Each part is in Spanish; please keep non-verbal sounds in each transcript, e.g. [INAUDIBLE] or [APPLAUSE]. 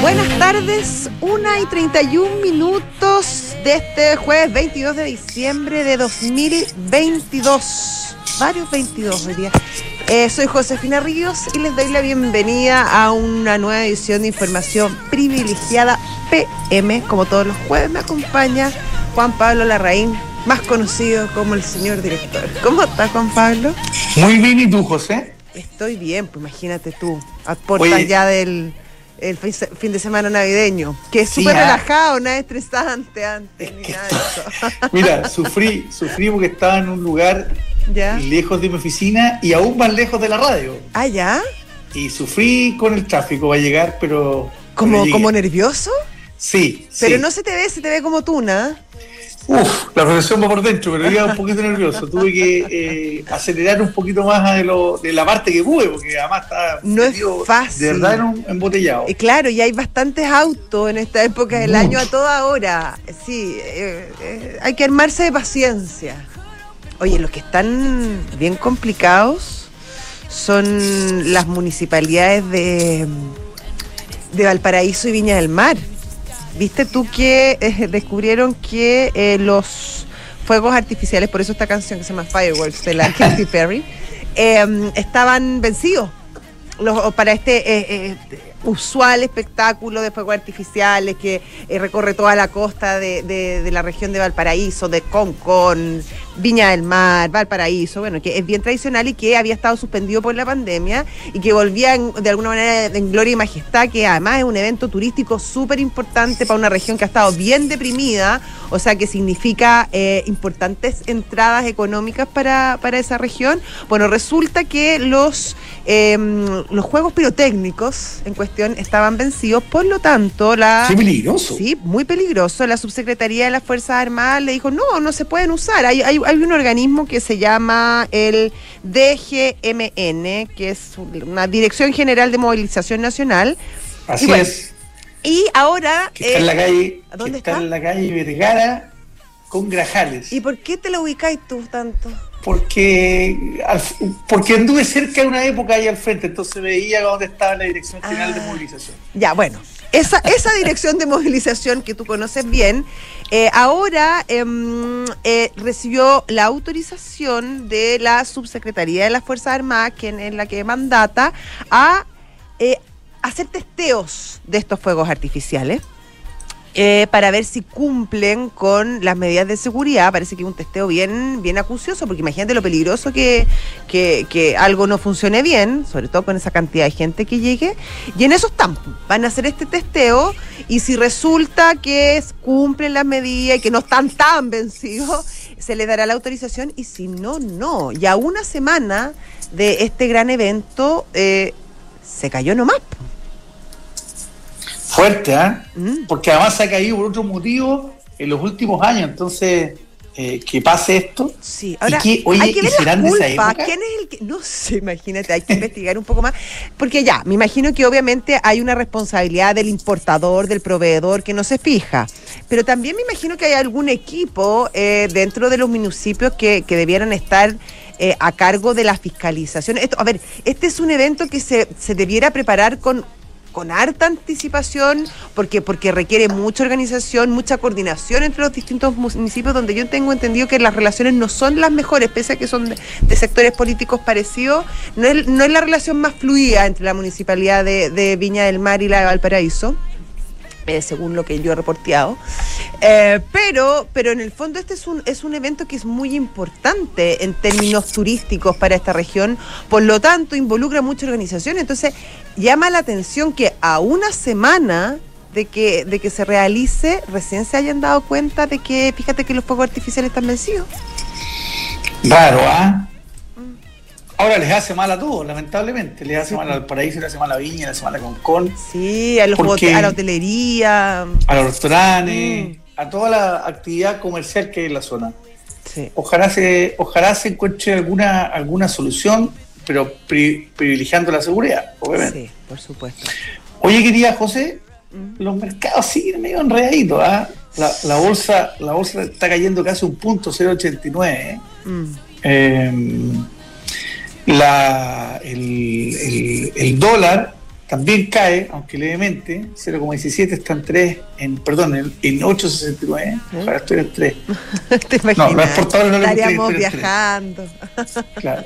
Buenas tardes, 1 y 31 minutos de este jueves 22 de diciembre de 2022. Varios 22 hoy día. Eh, soy Josefina Ríos y les doy la bienvenida a una nueva edición de Información Privilegiada PM. Como todos los jueves me acompaña Juan Pablo Larraín, más conocido como el señor director. ¿Cómo está Juan Pablo? Muy bien, ¿y tú, José? Estoy bien, pues imagínate tú, a puertas Oye. ya del el fin de semana navideño, que es súper relajado, nada estresante antes, Es ni nada de eso. [LAUGHS] Mira, sufrí, sufrí porque estaba en un lugar ¿Ya? lejos de mi oficina y aún más lejos de la radio. Ah, ¿ya? Y sufrí con el tráfico para llegar, pero... ¿Como, como nervioso? Sí, Pero sí. no se te ve, se te ve como tuna. Uf, la reflexión va por dentro, pero iba un poquito nervioso. Tuve que eh, acelerar un poquito más de, lo, de la parte que pude, porque además estaba No es metido fácil. de verdad en un embotellado. Y claro, y hay bastantes autos en esta época del año a toda hora. Sí, eh, eh, hay que armarse de paciencia. Oye, los que están bien complicados son las municipalidades de, de Valparaíso y Viña del Mar. ¿Viste tú que eh, descubrieron que eh, los fuegos artificiales, por eso esta canción que se llama Fireworks de la [LAUGHS] Katy Perry, eh, estaban vencidos? los- para este eh, usual espectáculo de fuegos artificiales que eh, recorre toda la costa de, de- la región de Valparaíso, de Concón, Viña del Mar, Valparaíso, bueno, que es bien tradicional y que había estado suspendido por la pandemia y que volvía de alguna manera en gloria y majestad, que además es un evento turístico súper importante para una región que ha estado bien deprimida, o sea que significa eh, importantes entradas económicas para, para esa región. Bueno, resulta que los, eh, los juegos pirotécnicos en cuestión estaban vencidos, por lo tanto, la... Qué peligroso. Sí, muy peligroso. La subsecretaría de las Fuerzas Armadas le dijo, no, no se pueden usar. Hay, hay, hay un organismo que se llama el DGMN, que es una Dirección General de Movilización Nacional. Así y bueno, es. Y ahora... Que está eh, en la calle, ¿dónde que está, está? en la calle Vergara con Grajales. ¿Y por qué te lo ubicáis tú tanto? Porque porque anduve cerca de una época ahí al frente, entonces veía dónde estaba la Dirección General de Ah. Movilización. Ya, bueno, esa, esa dirección de movilización que tú conoces bien, eh, ahora em, eh, recibió la autorización de la subsecretaría de las Fuerzas Armadas, quien es la que mandata, a eh, hacer testeos de estos fuegos artificiales. Eh, para ver si cumplen con las medidas de seguridad. Parece que es un testeo bien, bien acucioso, porque imagínate lo peligroso que, que, que algo no funcione bien, sobre todo con esa cantidad de gente que llegue. Y en eso están. Van a hacer este testeo y si resulta que cumplen las medidas y que no están tan vencidos, se le dará la autorización y si no, no. Y a una semana de este gran evento eh, se cayó nomás. Fuerte, ¿ah? Mm. Porque además se ha caído por otro motivo en los últimos años, entonces eh, que pase esto. Sí, ahora que, oye, hay que ¿y ver las culpas. ¿Quién es el que.? No sé, imagínate, hay que investigar un poco más. Porque ya, me imagino que obviamente hay una responsabilidad del importador, del proveedor, que no se fija. Pero también me imagino que hay algún equipo eh, dentro de los municipios que, que debieran estar. eh, a cargo de la fiscalización. Esto, a ver, este es un evento que se, se debiera preparar con, con harta anticipación, porque, porque requiere mucha organización, mucha coordinación entre los distintos municipios, donde yo tengo entendido que las relaciones no son las mejores, pese a que son de, sectores políticos parecidos, no es, no es la relación más fluida entre la municipalidad de, de Viña del Mar y la de Valparaíso. eh, según lo que yo he reporteado. Eh, pero, pero en el fondo este es un, es un evento que es muy importante en términos turísticos para esta región, por lo tanto involucra mucha organización, entonces llama la atención que a una semana de que, de que se realice, recién se hayan dado cuenta de que, fíjate que los fuegos artificiales están vencidos. Raro, ¿ah? Ahora les hace mal a todos, lamentablemente. Les hace mal al paraíso, les hace mal a Viña, les hace mal a Concón. Sí, a, los a la hotelería. a los restaurantes, Mm. a toda la actividad comercial que hay en la zona. Sí. Ojalá se, ojalá se encuentre alguna, alguna solución, pero pri- privilegiando la seguridad, obviamente. Sí, por supuesto. Oye, querida José, Mm. los mercados siguen medio enredaditos, ¿ah? La, la bolsa, la bolsa está cayendo casi un punto 0,89. ¿eh? Mm. Eh, la, el, el- el dólar también cae, aunque levemente, 0,17 está en 3, en, perdón, en, en 8,69. Ojalá estoy en 3. [LAUGHS] ¿Te imaginas? No, los exportadores no le Estaríamos en viajando. Claro.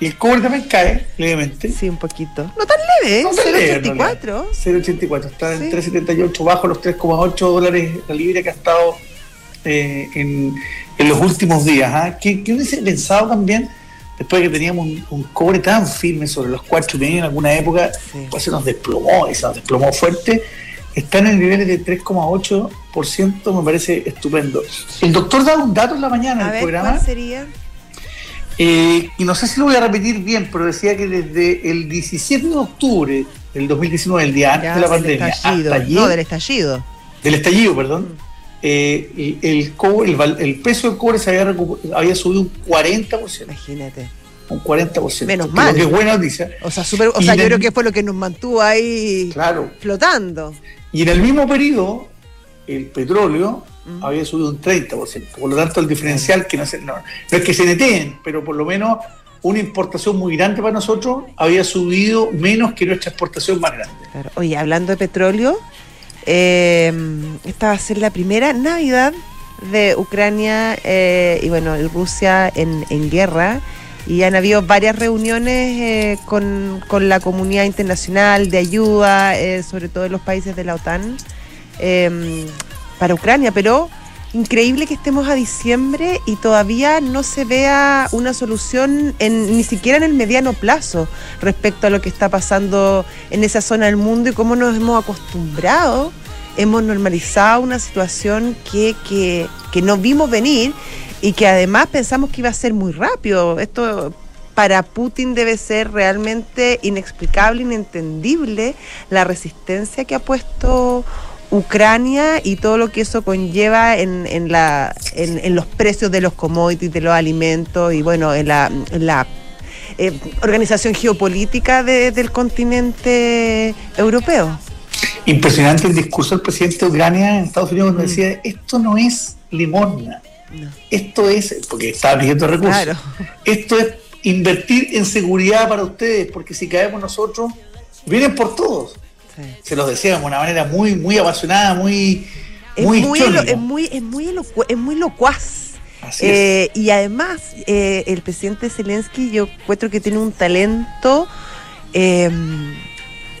Y el cobre también cae levemente. Sí, un poquito. No tan leve, ¿eh? No tan leve, en 0,84. realidad. 0,84. Está Sí. en 3,78, bajo los 3,8 dólares la libra que ha estado eh, en, en los últimos días. ¿ah? ¿Qué, qué hubiese pensado también, después de que teníamos un, un cobre tan firme sobre los 4,5 en alguna época, Sí. pues se nos desplomó y se nos desplomó fuerte? Están en niveles de 3,8%, me parece estupendo. El doctor da un dato en la mañana en A el ver, programa. ¿cuál sería? Eh, y no sé si lo voy a repetir bien, pero decía que desde el 17 de octubre del 2019, el día antes Ya, de la del pandemia, hasta allí, No, del estallido. del estallido, perdón, eh, el, cobre- el val- el precio del cobre se había, había subido un 40%. Imagínate. Un 40%. Menos mal. Es buena noticia. O sea, super, o Y sea yo creo que fue lo que nos mantuvo ahí Claro. flotando. Y en el mismo periodo, el petróleo Mm. había subido un 30%. Por lo tanto, el diferencial, que no, se- no, no es que se deteen, pero por lo menos una importación muy grande para nosotros había subido menos que nuestra exportación más grande. Claro. Oye, hablando de petróleo, eh, esta va a ser la primera Navidad de Ucrania eh, y bueno, Rusia en, guerra. Y han habido varias reuniones eh, con, con la comunidad internacional de ayuda, eh, sobre todo en los países de la OTAN, eh, para Ucrania. Pero increíble que estemos a diciembre y todavía no se vea una solución en, ni siquiera en el mediano plazo respecto a lo que está pasando en esa zona del mundo y cómo nos hemos acostumbrado, hemos normalizado una situación que, que, que no vimos venir y que además pensamos que iba a ser muy rápido. Esto para Putin debe ser realmente inexplicable, inentendible la resistencia que ha puesto Ucrania y todo lo que eso conlleva en, en, la, en, en los precios de los commodities, de los alimentos y bueno, en la, en la eh, organización geopolítica de- del continente europeo. Impresionante el discurso del presidente de Ucrania en Estados Unidos donde decía, esto no es limosna, No. esto es, porque estaba pidiendo recursos, Claro. esto es invertir en seguridad para ustedes, porque si caemos nosotros, vienen por todos. Se los decía de una manera muy, muy apasionada, muy, Es muy, muy, histórica. elo- es muy, es muy, elocu- es muy locuaz. Así Eh, y además, eh, el presidente Zelensky, yo encuentro que tiene un talento eh,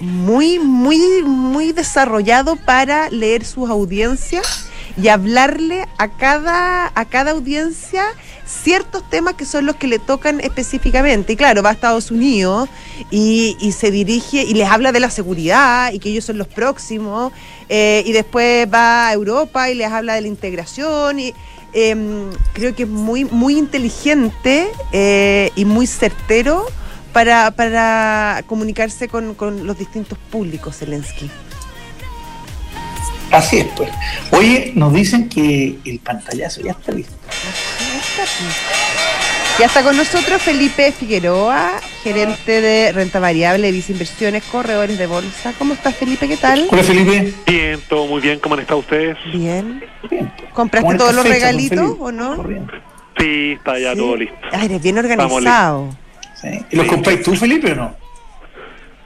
muy, muy, muy desarrollado para leer sus audiencias y hablarle a cada, a cada audiencia ciertos temas que son los que le tocan específicamente. Y claro, va a Estados Unidos y, se dirige y les habla de la seguridad y que ellos son los próximos. eh, y después va a Europa y les habla de la integración. Y em, creo que es muy, muy inteligente eh, y muy certero para, para comunicarse con, con los distintos públicos, Zelensky. Así es, pues. Oye, nos dicen que el pantallazo ya está listo. Ya está con nosotros Felipe Figueroa, gerente de renta variable, Visa Inversiones, corredores de bolsa. ¿Cómo estás, Felipe? ¿Qué tal? Hola, Felipe. Bien, todo muy bien. ¿Cómo han estado ustedes? Bien. Bien. ¿Compraste todos los regalitos o no? Corriendo. Sí, está ya Sí. todo listo. Ah, eres bien organizado. Sí. ¿Y los compráis tú, Felipe, o no?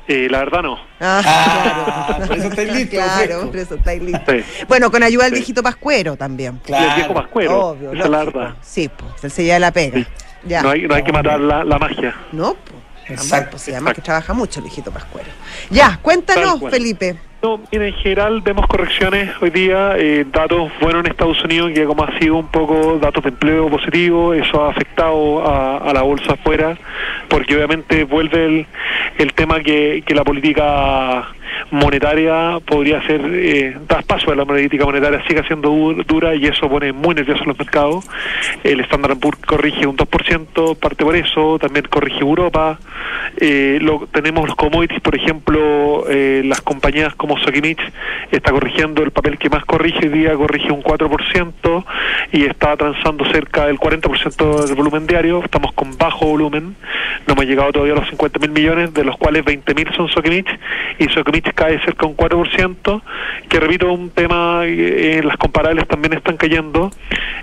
Eh, la verdad no. Ah, Ah, claro. por eso estáis listos, Claro, por eso estáis listos. Sí. Bueno, con ayuda del Sí. viejito Pascuero también. Y el viejo Pascuero. Obvio, esa es la verdad. Sí, pues, él se lleva la pega. Sí. Ya. No hay, no hay que matar la, la magia. No, pues. Exacto, Pues, sí, además que trabaja mucho el viejito Pascuero. Ya, cuéntanos. Felipe. No, mira, en general vemos correcciones hoy día, eh, datos buenos en Estados Unidos, que como ha sido un poco datos de empleo positivo, eso ha afectado a, a la bolsa afuera, porque obviamente vuelve el, el tema que, que la política monetaria podría ser eh, traspaso de la política monetaria siga siendo dura y eso pone muy nervioso los mercados. El Standard Poor's corrige un 2%, parte por eso, también corrige Europa. Eh, lo, tenemos los commodities, por ejemplo, eh, las compañías como Sokimich está corrigiendo el papel que más corrige hoy día, corrige un 4% y está transando cerca del 40% del volumen diario. Estamos con bajo volumen, no hemos llegado todavía a los 50 mil millones, de los cuales 20 mil son Sokimich y Sokimich cae cerca de un 4%, que repito, un tema, eh, las comparables también están cayendo.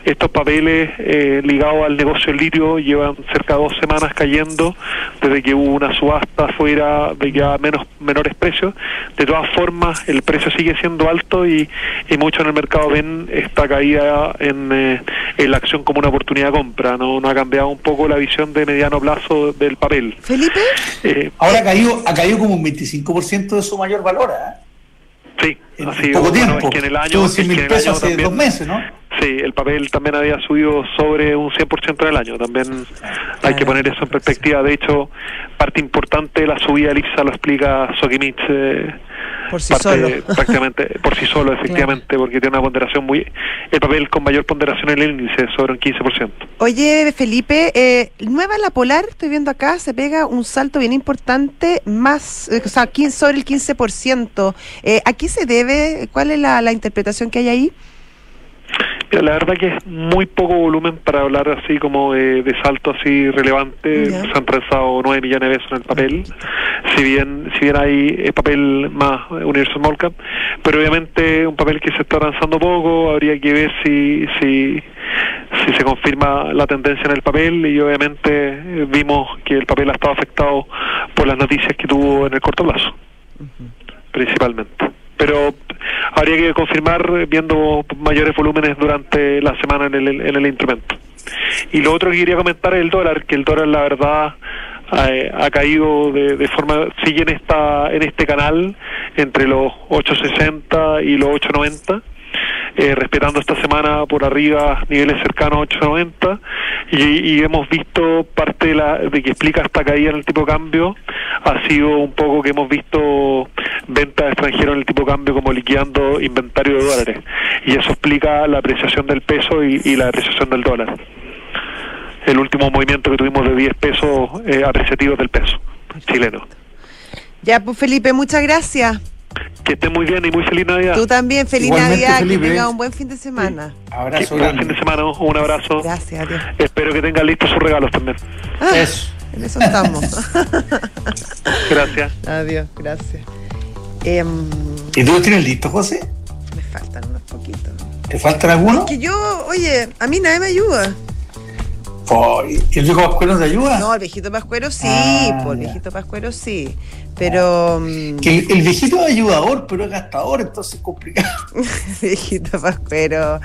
Estos papeles eh, ligados al negocio del litio llevan cerca de dos semanas cayendo desde que hubo una subasta fuera de ya menos menores precios. De todas formas, el precio sigue siendo alto y, y muchos en el mercado ven esta caída en, eh, en, la acción como una oportunidad de compra. No, no ha cambiado un poco la visión de mediano plazo del papel. Felipe. Eh, Ahora ha caído, ha caído como un 25% de su mayor valor. ¿eh? Sí, en así, poco tiempo. que en el año, es que en el año hace dos meses, ¿no? Sí, el papel también había subido sobre un 100% en el año. También hay que poner eso en perspectiva. De hecho, parte importante de la subida del IPSA lo explica Sokimich. Eh, por sí solo. [LAUGHS] Prácticamente por sí solo, efectivamente, porque tiene una ponderación muy. El papel con mayor ponderación en el índice, sobre un 15%. Oye, Felipe, eh, nueva la polar, estoy viendo acá, se pega un salto bien importante, más, eh, o sea, sobre el 15%. Eh, ¿A qué se debe? ¿Cuál es la, la interpretación que hay ahí? La verdad que es muy poco volumen para hablar así como de, salto así relevante. Se han transado 9 millones de pesos en el papel. Si bien si bien hay papel más Universal Small Cap, pero obviamente un papel que se está transando poco, habría que ver si si si se confirma la tendencia en el papel y obviamente vimos que el papel ha estado afectado por las noticias que tuvo en el corto plazo, principalmente pero habría que confirmar viendo mayores volúmenes durante la semana en el, en el instrumento. Y lo otro que quería comentar es el dólar, que el dólar la verdad ha, caído de, de, forma, sigue en, esta, en este canal entre los 8.60 y los 8.90 eh, respetando esta semana por arriba niveles cercanos a 8.90 y, y, hemos visto parte de, la, de que explica esta caída en el tipo de cambio ha sido un poco que hemos visto ventas extranjeras en el tipo de cambio como liquidando inventario de dólares y eso explica la apreciación del peso y, la apreciación del dólar el último movimiento que tuvimos de 10 pesos eh, apreciativos del peso chileno. Ya, pues Felipe, muchas gracias. Que esté muy bien y muy feliz Navidad. Tú también, feliz Navidad, que tenga un buen fin de semana. Abrazo. buen fin de semana, un abrazo. Gracias, adiós. Espero que tengan listos sus regalos también. Ah, eso. En eso estamos. [LAUGHS] gracias. Adiós, gracias. Eh, ¿Y tú tienes listo, José? Me faltan unos poquitos. ¿Te faltan algunos? Es que yo, oye, a mí nadie me ayuda. ¿Y el viejo Pascuero te ayuda? No, el viejito Pascuero sí, ah, por el viejito Pascuero sí. Pero. Mm, que el, viejito es ayudador, pero es gastador, entonces es complicado. [LAUGHS] el viejito Pascuero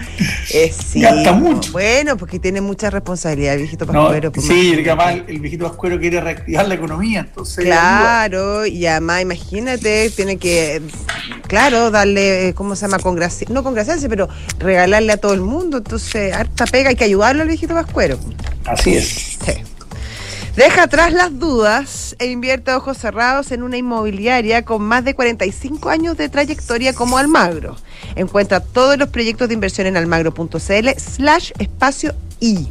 es [LAUGHS] sí. Gasta mucho. Bueno, porque tiene mucha responsabilidad el viejito Pascuero. No, sí, el, el viejito Pascuero quiere reactivar la economía, entonces. Claro, y además imagínate, tiene que, claro, darle, ¿cómo se llama? Congraci no congraciarse, pero regalarle a todo el mundo. Entonces, harta pega, hay que ayudarlo al viejito Pascuero. Así es. Deja atrás las dudas e invierte ojos cerrados en una inmobiliaria con más de 45 años de trayectoria como Almagro. Encuentra todos los proyectos de inversión en almagro.cl slash espacio I.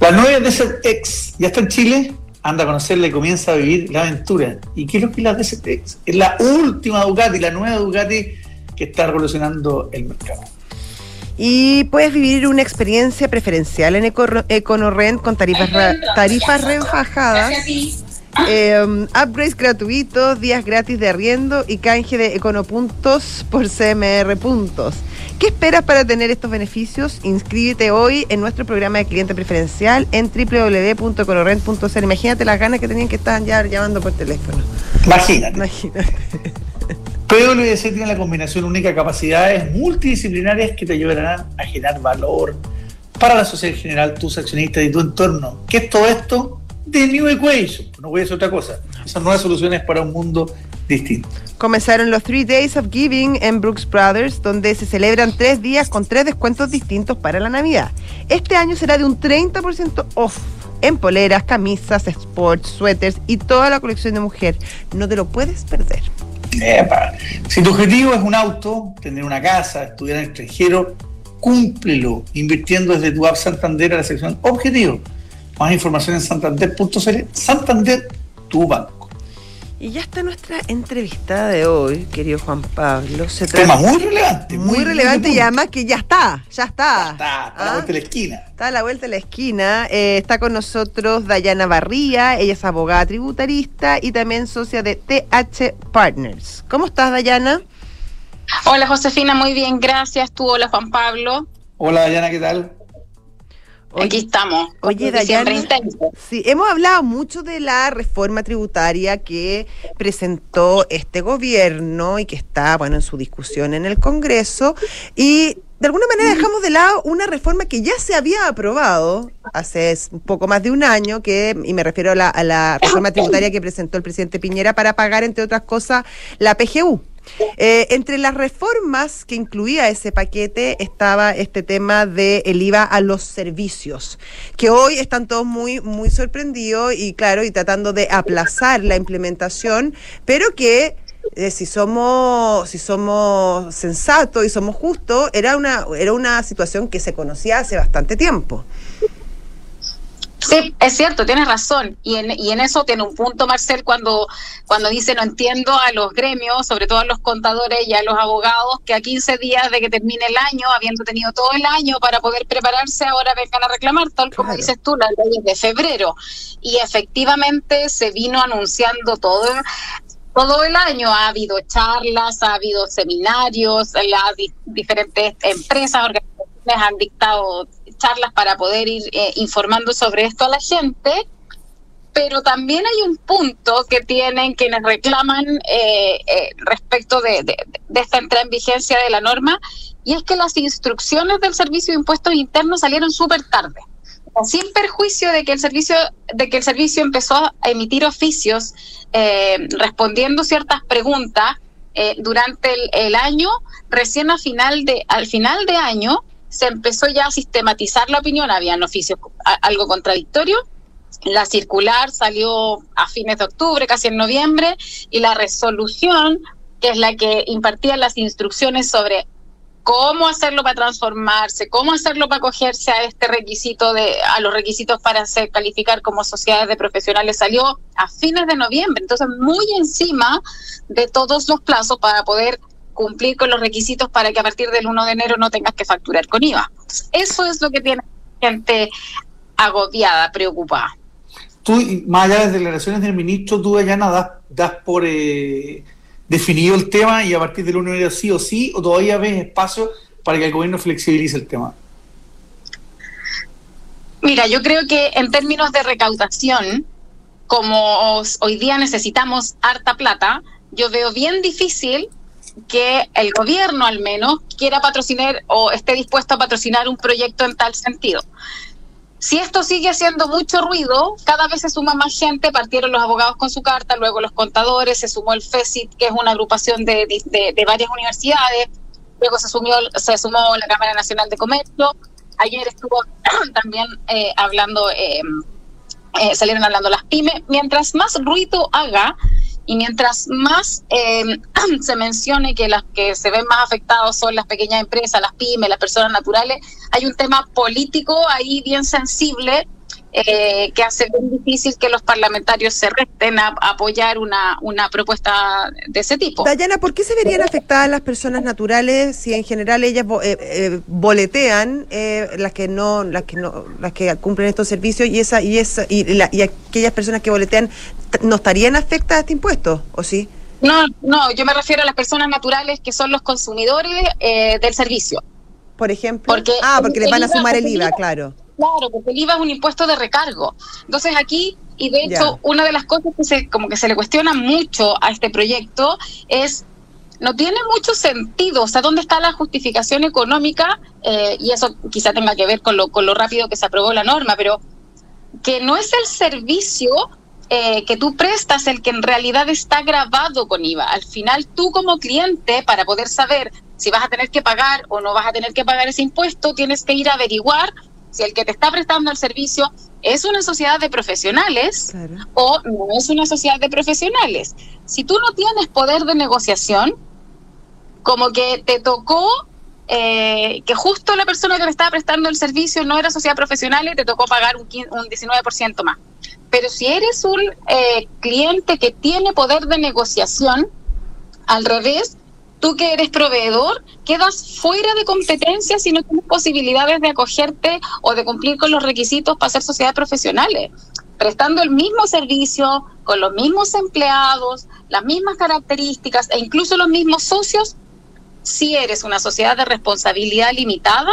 La nueva Desert X ya está en Chile. Anda a conocerla y comienza a vivir la aventura. ¿Y qué es lo que es la Desert X? Es la última Ducati, la nueva Ducati que está revolucionando el mercado y puedes vivir una experiencia preferencial en EconoRent con tarifas, tarifas rebajadas, eh, upgrades gratuitos, días gratis de arriendo y canje de Econopuntos por CMR puntos. ¿Qué esperas para tener estos beneficios? Inscríbete hoy en nuestro programa de cliente preferencial en www.econorrent.cl. Imagínate las ganas que tenían que estar ya llamando por teléfono. Imagínate. Imagínate. [LAUGHS] PwC tiene la combinación única de capacidades multidisciplinarias que te ayudarán a generar valor para la sociedad en general, tus accionistas y tu entorno. ¿Qué es todo esto? The New Equation. No voy a decir otra cosa. Son nuevas soluciones para un mundo distinto. Comenzaron los Three Days of Giving en Brooks Brothers, donde se celebran tres días con tres descuentos distintos para la Navidad. Este año será de un 30% off en poleras, camisas, sports, suéteres y toda la colección de mujer. No te lo puedes perder. Si tu objetivo es un auto, tener una casa, estudiar en extranjero, cúmplelo invirtiendo desde tu app Santander a la sección Objetivo. Más información en santander.cl. Santander, tu banco. Y ya está nuestra entrevistada de hoy, querido Juan Pablo. Se Tema muy relevante. Muy, relevante y además que ya está, ya está. Ya está, a la ¿Ah? vuelta de la esquina. Está a la vuelta de la esquina. Eh, está con nosotros Dayana Barría, ella es abogada tributarista y también socia de TH Partners. ¿Cómo estás, Dayana? Hola, Josefina, muy bien, gracias. Tú, hola, Juan Pablo. Hola, Dayana, ¿qué tal? Aquí estamos. Oye, Dayana, sí, hemos hablado mucho de la reforma tributaria que presentó este gobierno y que está, bueno, en su discusión en el Congreso y de alguna manera dejamos de lado una reforma que ya se había aprobado hace un poco más de un año, que, y me refiero a la, a la [COUGHS] reforma tributaria que presentó el presidente Piñera para pagar, entre otras cosas, la PGU. Eh, entre las reformas que incluía ese paquete estaba este tema del el IVA a los servicios, que hoy están todos muy, muy sorprendidos y claro, y tratando de aplazar la implementación, pero que eh, si somos si somos sensatos y somos justos era una era una situación que se conocía hace bastante tiempo. Sí, es cierto, tienes razón. Y en, y en eso tiene un punto, Marcel, cuando, cuando dice no entiendo a los gremios, sobre todo a los contadores y a los abogados, que a 15 días de que termine el año, habiendo tenido todo el año para poder prepararse, ahora vengan a reclamar, tal como dices tú, las leyes de febrero. Y efectivamente se vino anunciando todo todo el año ha habido charlas, ha habido seminarios, las diferentes empresas, organizaciones han dictado charlas para poder ir eh, informando sobre esto a la gente, pero también hay un punto que tienen quienes reclaman eh, eh, respecto de, esta entrada en vigencia de la norma, y es que las instrucciones del Servicio de Impuestos Internos salieron súper tarde. Sin perjuicio de que el servicio de que el servicio empezó a emitir oficios respondiendo ciertas preguntas durante el, el, año recién a final de al final de año se empezó ya a sistematizar la opinión, habían oficios algo contradictorio. La circular salió a fines de octubre, casi en noviembre, y la resolución, que es la que impartía las instrucciones sobre cómo hacerlo para transformarse, cómo hacerlo para acogerse a este requisito de a los requisitos para ser calificar como sociedades de profesionales salió a fines de noviembre, entonces muy encima de todos los plazos para poder cumplir con los requisitos para que a partir del 1 de enero no tengas que facturar con IVA. Eso es lo que tiene gente agobiada, preocupada. Tú, más allá de las declaraciones del ministro, tú, Dayana, das, das por eh, definido el tema y a partir del 1 de enero sí o sí, o todavía ves espacio para que el gobierno flexibilice el tema? Mira, yo creo que en términos de recaudación, como hoy día necesitamos harta plata, yo veo bien difícil que el gobierno al menos quiera patrocinar o esté dispuesto a patrocinar un proyecto en tal sentido. Si esto sigue haciendo mucho ruido, cada vez se suma más gente, partieron los abogados con su carta, luego los contadores, se sumó el FESIT, que es una agrupación de, de, varias universidades, luego se, sumió, se sumó la Cámara Nacional de Comercio, ayer estuvo [CLEARS THROAT] también eh, hablando, eh, eh, salieron hablando las pymes, mientras más ruido haga, y mientras más em, [CLEARS THROAT] se mencione que las que se ven más afectados son las pequeñas empresas, las pymes, las personas naturales, hay un tema político ahí bien sensible eh, que hace bien difícil que los parlamentarios se resten a, apoyar una, una propuesta de ese tipo. Dayana, ¿por qué se verían afectadas las personas naturales si en general ellas eh, eh, boletean las que no las que no las que cumplen estos servicios y esa y esa y, y aquellas personas que boletean no estarían afectadas a este impuesto o sí? No, no, yo me refiero a las personas naturales que son los consumidores del servicio. Por ejemplo. Porque ah, porque les van a sumar el IVA, claro Claro, porque el IVA es un impuesto de recargo. Entonces aquí, y de hecho, una de las cosas que se, como que se le cuestiona mucho a este proyecto es no tiene mucho sentido. O sea, ¿dónde está la justificación económica? Eh, y eso quizá tenga que ver con lo, con lo rápido que se aprobó la norma, pero que no es el servicio eh, que tú prestas el que en realidad está grabado con IVA. Al final, tú como cliente, para poder saber si vas a tener que pagar o no vas a tener que pagar ese impuesto, tienes que ir a averiguar si el que te está prestando el servicio ¿Es una sociedad de profesionales o no es una sociedad de profesionales? Si tú no tienes poder de negociación, como que te tocó eh, que justo la persona que le estaba prestando el servicio no era sociedad profesional y te tocó pagar un, un 19% más. Pero si eres un eh, cliente que tiene poder de negociación, al revés, tú que eres proveedor, quedas fuera de competencia si no tienes posibilidades de acogerte o de cumplir con los requisitos para ser sociedades profesionales. Prestando el mismo servicio, con los mismos empleados, las mismas características e incluso los mismos socios, si eres una sociedad de responsabilidad limitada,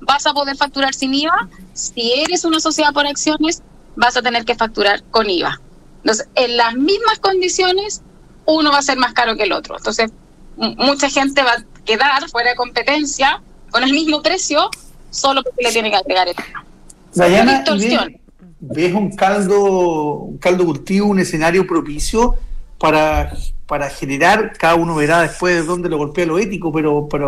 vas a poder facturar sin IVA. Si eres una sociedad por acciones, vas a tener que facturar con IVA. Entonces, en las mismas condiciones, uno va a ser más caro que el otro. Entonces, mucha gente va a quedar fuera de competencia con el mismo precio solo porque le tiene que agregar el Dayana, ¿ves, un caldo, un caldo cultivo, un escenario propicio para, para generar, cada uno verá después de dónde lo golpea lo ético, pero, pero